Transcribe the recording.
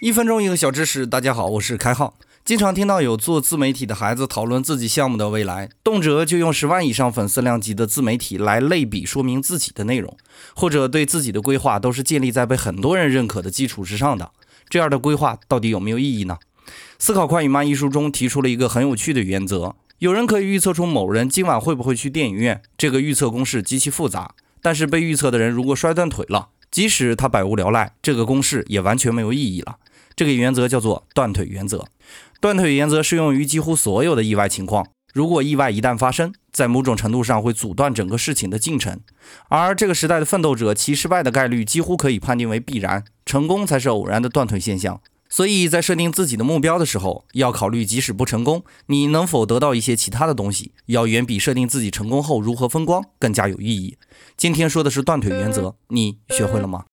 一分钟一个小知识，大家好，我是开浩。经常听到有做自媒体的孩子讨论自己项目的未来，动辄就用十万以上粉丝量级的自媒体来类比说明自己的内容，或者对自己的规划都是建立在被很多人认可的基础之上的。这样的规划到底有没有意义呢？思考快与慢一书中提出了一个很有趣的原则：有人可以预测出某人今晚会不会去电影院，这个预测公式极其复杂，但是被预测的人如果摔断腿了，即使他百无聊赖，这个公式也完全没有意义了。这个原则叫做断腿原则。断腿原则适用于几乎所有的意外情况。如果意外一旦发生，在某种程度上会阻断整个事情的进程。而这个时代的奋斗者，其失败的概率几乎可以判定为必然，成功才是偶然的断腿现象。所以在设定自己的目标的时候，要考虑即使不成功，你能否得到一些其他的东西，要远比设定自己成功后如何风光更加有意义。今天说的是断腿原则，你学会了吗？